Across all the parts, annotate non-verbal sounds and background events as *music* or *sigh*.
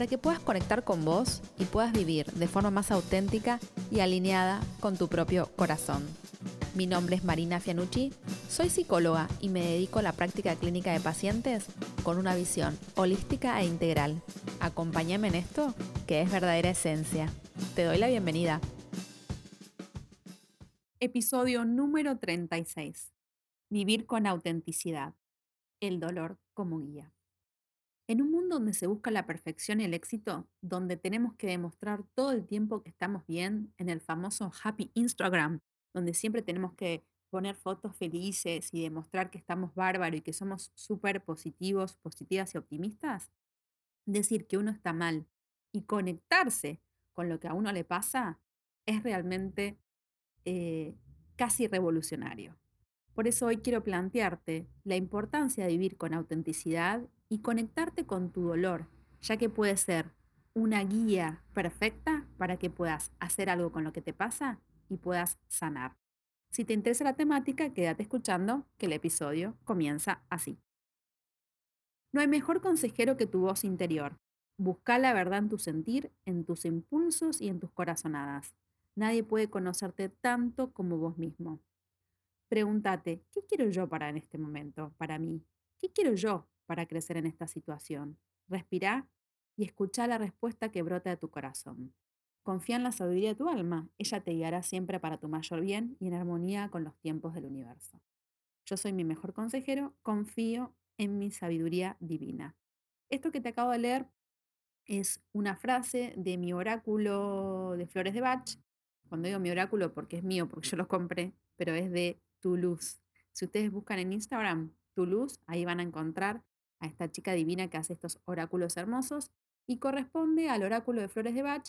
para que puedas conectar con vos y puedas vivir de forma más auténtica y alineada con tu propio corazón. Mi nombre es Marina Fianucci, soy psicóloga y me dedico a la práctica clínica de pacientes con una visión holística e integral. Acompáñame en esto, que es verdadera esencia. Te doy la bienvenida. Episodio número 36. Vivir con autenticidad. El dolor como guía. En un mundo donde se busca la perfección y el éxito, donde tenemos que demostrar todo el tiempo que estamos bien en el famoso Happy Instagram, donde siempre tenemos que poner fotos felices y demostrar que estamos bárbaros y que somos súper positivos, positivas y optimistas, decir que uno está mal y conectarse con lo que a uno le pasa es realmente eh, casi revolucionario. Por eso hoy quiero plantearte la importancia de vivir con autenticidad y conectarte con tu dolor, ya que puede ser una guía perfecta para que puedas hacer algo con lo que te pasa y puedas sanar. Si te interesa la temática, quédate escuchando que el episodio comienza así. No hay mejor consejero que tu voz interior. Busca la verdad en tu sentir, en tus impulsos y en tus corazonadas. Nadie puede conocerte tanto como vos mismo. Pregúntate, ¿qué quiero yo para en este momento, para mí? ¿Qué quiero yo para crecer en esta situación? Respira y escucha la respuesta que brota de tu corazón. Confía en la sabiduría de tu alma, ella te guiará siempre para tu mayor bien y en armonía con los tiempos del universo. Yo soy mi mejor consejero, confío en mi sabiduría divina. Esto que te acabo de leer es una frase de mi oráculo de flores de Bach cuando digo mi oráculo, porque es mío, porque yo lo compré, pero es de Tu Luz. Si ustedes buscan en Instagram Tu Luz, ahí van a encontrar a esta chica divina que hace estos oráculos hermosos y corresponde al oráculo de flores de Bach,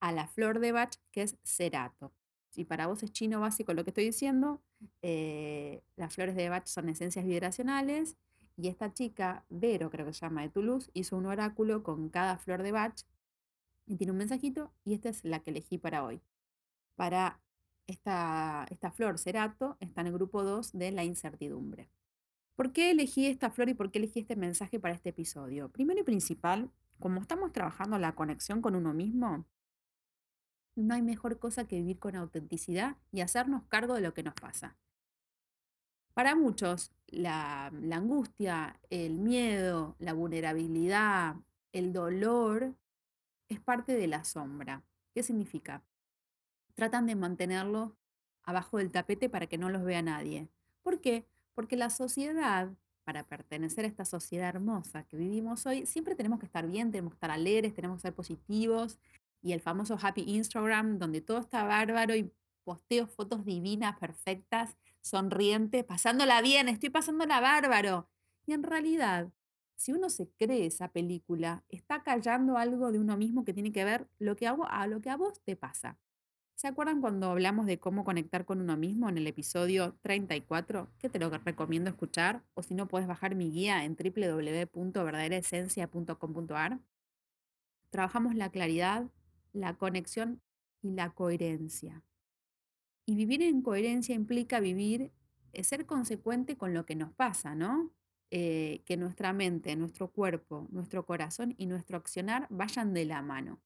a la flor de Bach, que es Cerato. Si para vos es chino básico lo que estoy diciendo, eh, las flores de Bach son esencias vibracionales y esta chica, Vero creo que se llama de Toulouse, hizo un oráculo con cada flor de Bach y tiene un mensajito y esta es la que elegí para hoy para esta, esta flor cerato está en el grupo 2 de la incertidumbre. ¿Por qué elegí esta flor y por qué elegí este mensaje para este episodio? Primero y principal, como estamos trabajando la conexión con uno mismo, no hay mejor cosa que vivir con autenticidad y hacernos cargo de lo que nos pasa. Para muchos, la, angustia, el miedo, la vulnerabilidad, el dolor es parte de la sombra. ¿Qué significa? tratan de mantenerlo abajo del tapete para que no los vea nadie. ¿Por qué? Porque la sociedad, para pertenecer a esta sociedad hermosa que vivimos hoy, siempre tenemos que estar bien, tenemos que estar alegres, tenemos que ser positivos. Y el famoso Happy Instagram, donde todo está bárbaro y posteo fotos divinas, perfectas, sonrientes, pasándola bien, estoy pasándola bárbaro. Y en realidad, si uno se cree esa película, está callando algo de uno mismo que tiene que ver lo que a lo que a vos te pasa. ¿Se acuerdan cuando hablamos de cómo conectar con uno mismo en el episodio 34? Que te lo recomiendo escuchar. O si no, puedes bajar mi guía en www.verdaderaesencia.com.ar. Trabajamos la claridad, la conexión y la coherencia. Y vivir en coherencia implica vivir, eh, ser consecuente con lo que nos pasa, ¿no? Eh, que nuestra mente, nuestro cuerpo, nuestro corazón y nuestro accionar vayan de la mano.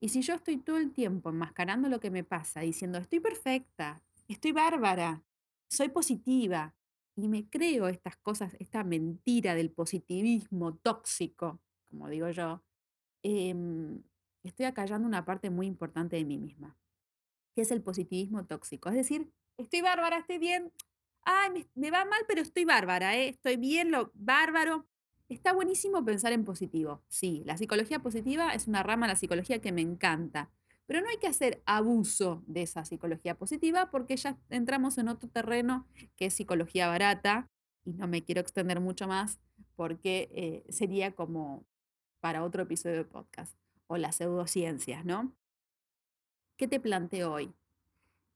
Y si yo estoy todo el tiempo enmascarando lo que me pasa, diciendo, estoy perfecta, estoy bárbara, soy positiva, y me creo estas cosas, esta mentira del positivismo tóxico, como digo yo, em, estoy acallando una parte muy importante de mí misma, que es el positivismo tóxico. Es decir, estoy bárbara, estoy bien, ay, me, va mal, pero estoy bárbara, ¿eh? estoy bien, lo bárbaro, Está buenísimo pensar en positivo. Sí, la psicología positiva es una rama de la psicología que me encanta. Pero no hay que hacer abuso de esa psicología positiva porque ya entramos en otro terreno que es psicología barata y no me quiero extender mucho más porque eh, sería como para otro episodio de podcast o las pseudociencias, ¿no? ¿Qué te planteo hoy?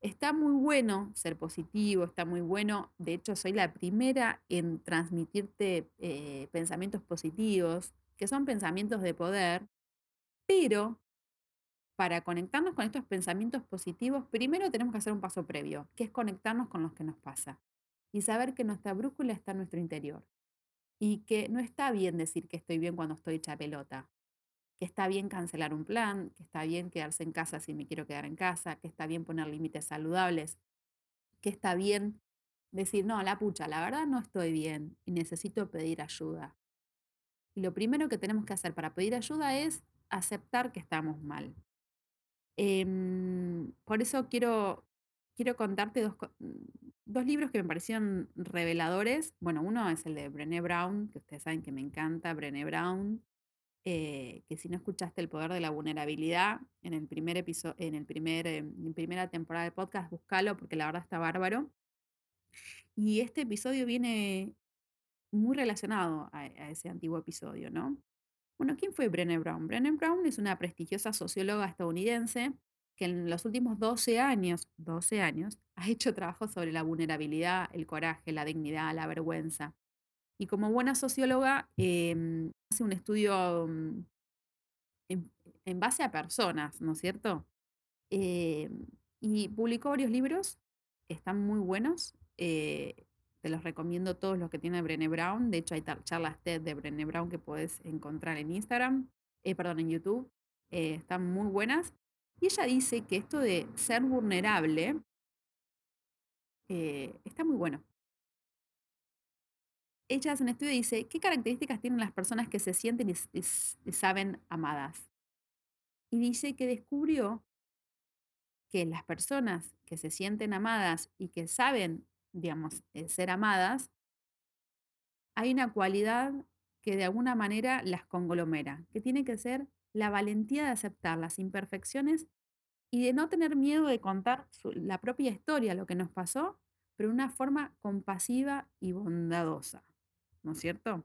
Está muy bueno ser positivo, está muy bueno. De hecho, soy la primera en transmitirte eh, pensamientos positivos, que son pensamientos de poder, pero para conectarnos con estos pensamientos positivos, primero tenemos que hacer un paso previo, que es conectarnos con lo que nos pasa y saber que nuestra brújula está en nuestro interior y que no está bien decir que estoy bien cuando estoy hecha pelota, que está bien cancelar un plan, que está bien quedarse en casa si me quiero quedar en casa, que está bien poner límites saludables, que está bien decir, no, la pucha, la verdad no estoy bien y necesito pedir ayuda. Y lo primero que tenemos que hacer para pedir ayuda es aceptar que estamos mal. Em, por eso quiero, quiero contarte dos, dos libros que me parecieron reveladores. Bueno, uno es el de Brené Brown, que ustedes saben que me encanta, Brené Brown, eh, que si no escuchaste El Poder de la Vulnerabilidad en el primer episodio, en el primer, eh, en primera temporada del podcast, búscalo porque la verdad está bárbaro. Y este episodio viene muy relacionado a, ese antiguo episodio, ¿no? Bueno, ¿quién fue Brené Brown? Brené Brown es una prestigiosa socióloga estadounidense que en los últimos 12 años, 12 años, ha hecho trabajo sobre la vulnerabilidad, el coraje, la dignidad, la vergüenza. Y como buena socióloga, em, hace un estudio mm, en, base a personas, ¿no es cierto? Em, y publicó varios libros, están muy buenos. eh, te los recomiendo todos los que tiene Brené Brown. De hecho, hay charlas TED de Brené Brown que puedes encontrar en Instagram, eh, perdón, en YouTube. eh, están muy buenas. Y ella dice que esto de ser vulnerable está muy bueno. Ella hace un estudio y dice, ¿qué características tienen las personas que se sienten y, y saben amadas? Y dice que descubrió que las personas que se sienten amadas y que saben, digamos, eh, ser amadas, hay una cualidad que de alguna manera las conglomera, que tiene que ser la valentía de aceptar las imperfecciones y de no tener miedo de contar la propia historia, lo que nos pasó, pero de una forma compasiva y bondadosa, ¿no es cierto?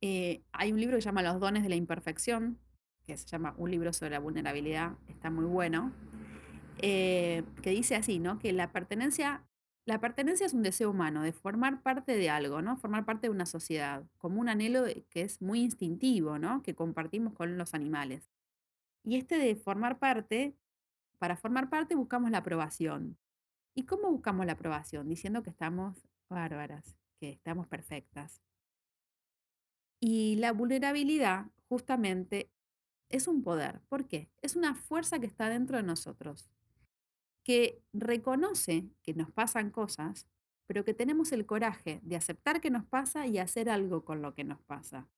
Eh, hay un libro que se llama Los dones de la imperfección, que se llama Un libro sobre la vulnerabilidad, está muy bueno, eh, que dice así, ¿no? Que la pertenencia, la pertenencia es un deseo humano de formar parte de algo, ¿no? Formar parte de una sociedad, como un anhelo que es muy instintivo, ¿no? Que compartimos con los animales. Y este de formar parte, para formar parte buscamos la aprobación. ¿Y cómo buscamos la aprobación? Diciendo que estamos bárbaras, que estamos perfectas. Y la vulnerabilidad, justamente, es un poder. ¿Por qué? Es una fuerza que está dentro de nosotros, que reconoce que nos pasan cosas, pero que tenemos el coraje de aceptar que nos pasa y hacer algo con lo que nos pasa.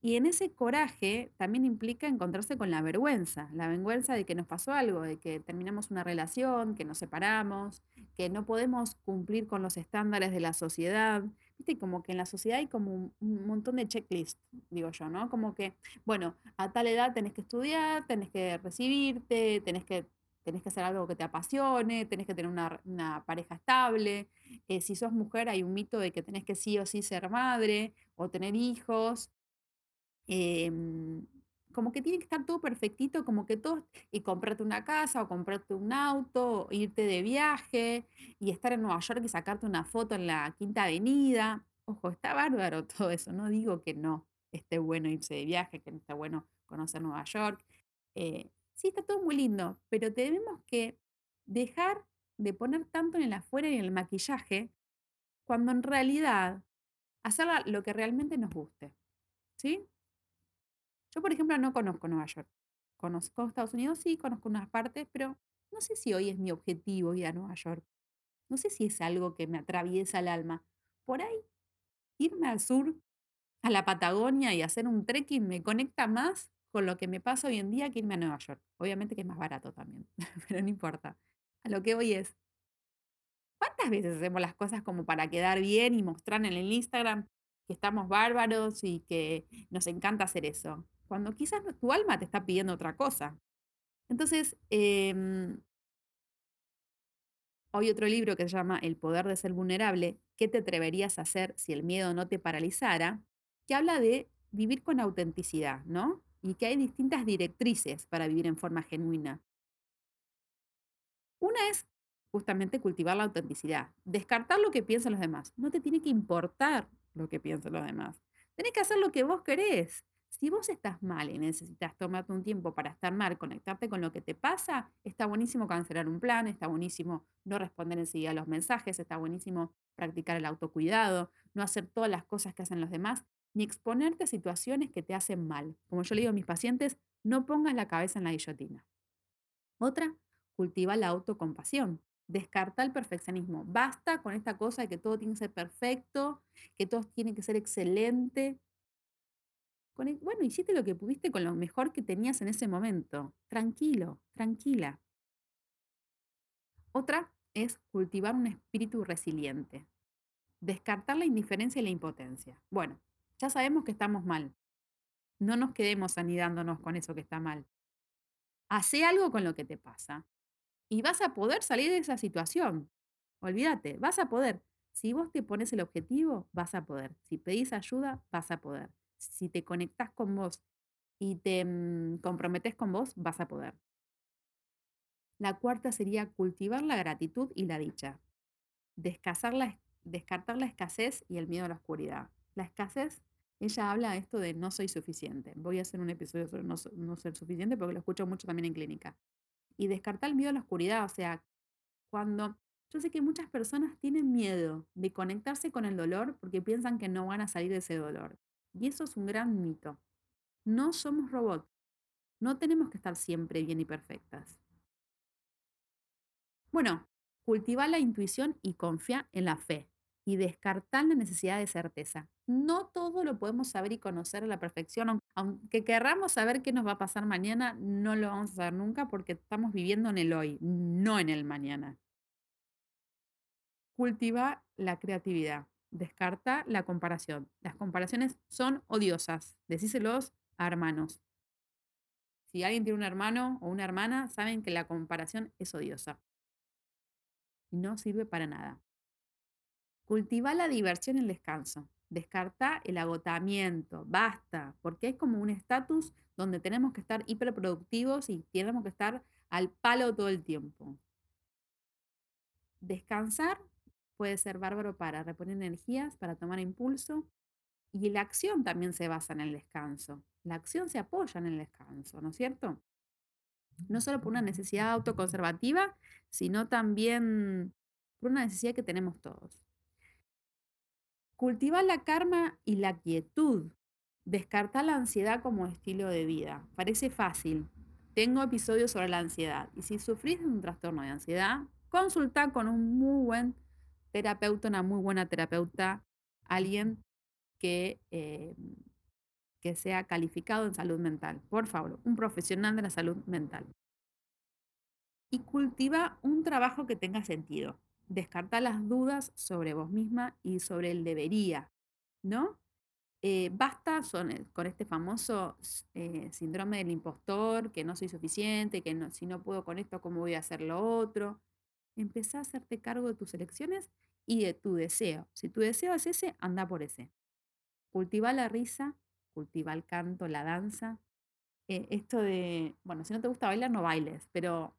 Y en ese coraje también implica encontrarse con la vergüenza, la vergüenza de que nos pasó algo, de que terminamos una relación, que nos separamos, que no podemos cumplir con los estándares de la sociedad. Viste, como que en la sociedad hay como un, montón de checklist, digo yo, ¿no? Como que, bueno, a tal edad tenés que estudiar, tenés que recibirte, tenés que, tenés que hacer algo que te apasione, tenés que tener una, una pareja estable. Eh, si sos mujer hay un mito de que tenés que sí o sí ser madre o tener hijos em, como que tiene que estar todo perfectito, como que todo, y comprarte una casa o comprarte un auto, irte de viaje y estar en Nueva York y sacarte una foto en la Quinta Avenida. Ojo, está bárbaro *laughs* todo eso, no digo que no esté bueno irse de viaje, que no está bueno conocer Nueva York. Eh, sí, está todo muy lindo, pero tenemos que dejar de poner tanto en el afuera y en el maquillaje, cuando en realidad hacer lo que realmente nos guste, ¿sí? Yo, por ejemplo, no conozco Nueva York. Conozco Estados Unidos, sí, conozco unas partes, pero no sé si hoy es mi objetivo ir a Nueva York. No sé si es algo que me atraviesa el alma. Por ahí, irme al sur, a la Patagonia y hacer un trekking me conecta más con lo que me pasa hoy en día que irme a Nueva York. Obviamente que es más barato también, *laughs* pero no importa. A lo que voy es, ¿cuántas veces hacemos las cosas como para quedar bien y mostrar en el Instagram que estamos bárbaros y que nos encanta hacer eso? Cuando quizás tu alma te está pidiendo otra cosa. Entonces, em, hay otro libro que se llama El poder de ser vulnerable, ¿qué te atreverías a hacer si el miedo no te paralizara? Que habla de vivir con autenticidad, ¿no? Y que hay distintas directrices para vivir en forma genuina. Una es justamente cultivar la autenticidad, descartar lo que piensan los demás. No te tiene que importar lo que piensan los demás. Tenés que hacer lo que vos querés. Si vos estás mal y necesitas tomarte un tiempo para estar mal, conectarte con lo que te pasa, está buenísimo cancelar un plan, está buenísimo no responder enseguida a los mensajes, está buenísimo practicar el autocuidado, no hacer todas las cosas que hacen los demás, ni exponerte a situaciones que te hacen mal. Como yo le digo a mis pacientes, no pongas la cabeza en la guillotina. Otra, cultiva la autocompasión. Descarta el perfeccionismo. Basta con esta cosa de que todo tiene que ser perfecto, que todo tiene que ser excelente. Bueno, hiciste lo que pudiste con lo mejor que tenías en ese momento. Tranquilo, tranquila. Otra es cultivar un espíritu resiliente. Descartar la indiferencia y la impotencia. Bueno, ya sabemos que estamos mal. No nos quedemos anidándonos con eso que está mal. Hace algo con lo que te pasa y vas a poder salir de esa situación. Olvídate, vas a poder. Si vos te pones el objetivo, vas a poder. Si pedís ayuda, vas a poder. Si te conectás con vos y te mm, comprometes con vos, vas a poder. La cuarta sería cultivar la gratitud y la dicha. descartar la escasez y el miedo a la oscuridad. La escasez, ella habla de esto de no soy suficiente. Voy a hacer un episodio sobre no, no ser suficiente porque lo escucho mucho también en clínica y descartar el miedo a la oscuridad. O sea, cuando yo sé que muchas personas tienen miedo de conectarse con el dolor porque piensan que no van a salir de ese dolor. Y eso es un gran mito. No somos robots. No tenemos que estar siempre bien y perfectas. Bueno, cultiva la intuición y confía en la fe y descartar la necesidad de certeza. No todo lo podemos saber y conocer a la perfección. Aunque querramos saber qué nos va a pasar mañana, no lo vamos a saber nunca porque estamos viviendo en el hoy, no en el mañana. Cultiva la creatividad. Descarta la comparación. Las comparaciones son odiosas. Decíselos a hermanos. Si alguien tiene un hermano o una hermana, saben que la comparación es odiosa. Y no sirve para nada. Cultiva la diversión y el descanso. Descarta el agotamiento, basta, porque es como un estatus donde tenemos que estar hiperproductivos y tenemos que estar al palo todo el tiempo. Descansar puede ser bárbaro para reponer energías, para tomar impulso. Y la acción también se basa en el descanso. La acción se apoya en el descanso, ¿no es cierto? No solo por una necesidad autoconservativa, sino también por una necesidad que tenemos todos. Cultiva la karma y la quietud. Descarta la ansiedad como estilo de vida. Parece fácil. Tengo episodios sobre la ansiedad. Y si sufrís de un trastorno de ansiedad, consulta con un muy buen terapeuta, una muy buena terapeuta, alguien que, eh, que sea calificado en salud mental. Por favor, un profesional de la salud mental. Y cultiva un trabajo que tenga sentido descartar las dudas sobre vos misma y sobre el debería, ¿no? Eh, basta eh, con este famoso eh, síndrome del impostor, que no soy suficiente, que no, si no puedo con esto, ¿cómo voy a hacer lo otro? Empezá a hacerte cargo de tus elecciones y de tu deseo. Si tu deseo es ese, anda por ese. Cultiva la risa, cultiva el canto, la danza. esto de, bueno, si no te gusta bailar, no bailes, pero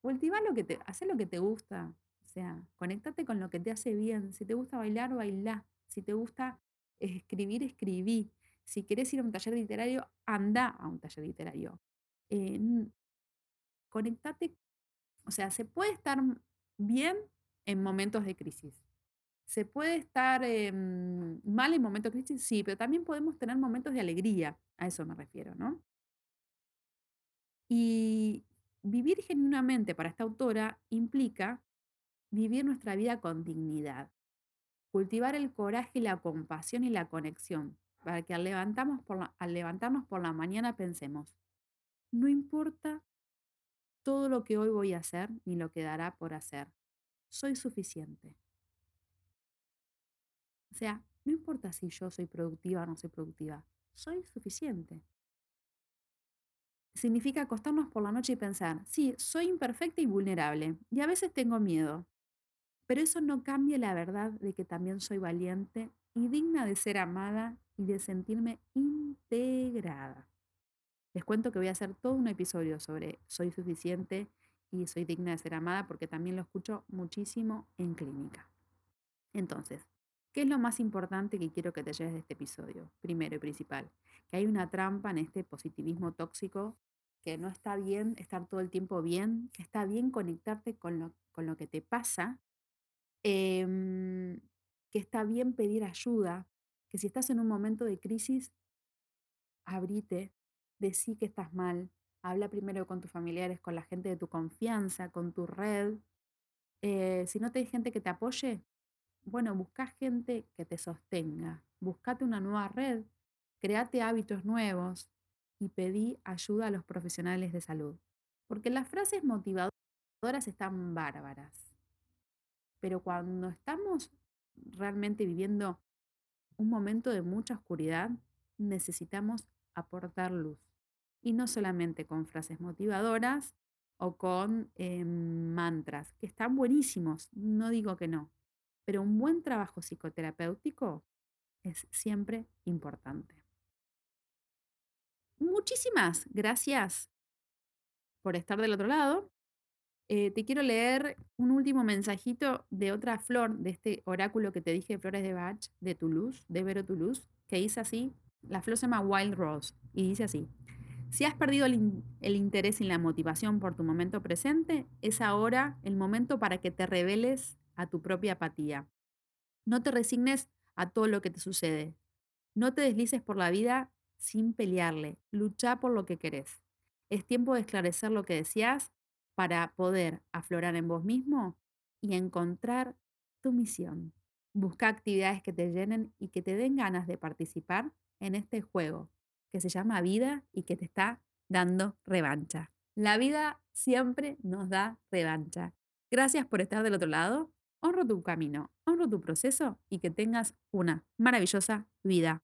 cultiva lo que te, hacer lo que te gusta, sea, conéctate con lo que te hace bien. Si te gusta bailar, bailá. Si te gusta escribir, escribí. Si querés ir a un taller literario, anda a un taller literario. Eh, conectate, o sea, se puede estar bien en momentos de crisis. Se puede estar em, mal en momentos de crisis, sí, pero también podemos tener momentos de alegría, a eso me refiero, ¿no? Y vivir genuinamente para esta autora implica vivir nuestra vida con dignidad, cultivar el coraje la compasión y la conexión, para que al, levantamos por al levantarnos por la mañana pensemos, no importa todo lo que hoy voy a hacer ni lo que dará por hacer, soy suficiente. O sea, no importa si yo soy productiva o no soy productiva, soy suficiente. Significa acostarnos por la noche y pensar, sí, soy imperfecta y vulnerable, y a veces tengo miedo, pero eso no cambia la verdad de que también soy valiente y digna de ser amada y de sentirme integrada. Les cuento que voy a hacer todo un episodio sobre soy suficiente y soy digna de ser amada porque también lo escucho muchísimo en clínica. Entonces, ¿qué es lo más importante que quiero que te lleves de este episodio? Primero y principal, que hay una trampa en este positivismo tóxico, que no está bien estar todo el tiempo bien, que está bien conectarte con lo, con lo que te pasa, em, que está bien pedir ayuda, que si estás en un momento de crisis, abrite, decí que estás mal, habla primero con tus familiares, con la gente de tu confianza, con tu red. Eh, si no tienes gente que te apoye, bueno, busca gente que te sostenga, buscate una nueva red, créate hábitos nuevos y pedí ayuda a los profesionales de salud. Porque las frases motivadoras están bárbaras. Pero cuando estamos realmente viviendo un momento de mucha oscuridad, necesitamos aportar luz. Y no solamente con frases motivadoras o con eh, mantras, que están buenísimos, no digo que no, pero un buen trabajo psicoterapéutico es siempre importante. Muchísimas gracias por estar del otro lado. Eh, te quiero leer un último mensajito de otra flor, de este oráculo que te dije, Flores de Bach, de Toulouse, de Vero Toulouse, que dice así, la flor se llama Wild Rose, y dice así, si has perdido el, interés y la motivación por tu momento presente, es ahora el momento para que te reveles a tu propia apatía. No te resignes a todo lo que te sucede. No te deslices por la vida sin pelearle. Lucha por lo que querés. Es tiempo de esclarecer lo que deseas para poder aflorar en vos mismo y encontrar tu misión. Busca actividades que te llenen y que te den ganas de participar en este juego que se llama vida y que te está dando revancha. La vida siempre nos da revancha. Gracias por estar del otro lado. Honro tu camino, honro tu proceso y que tengas una maravillosa vida.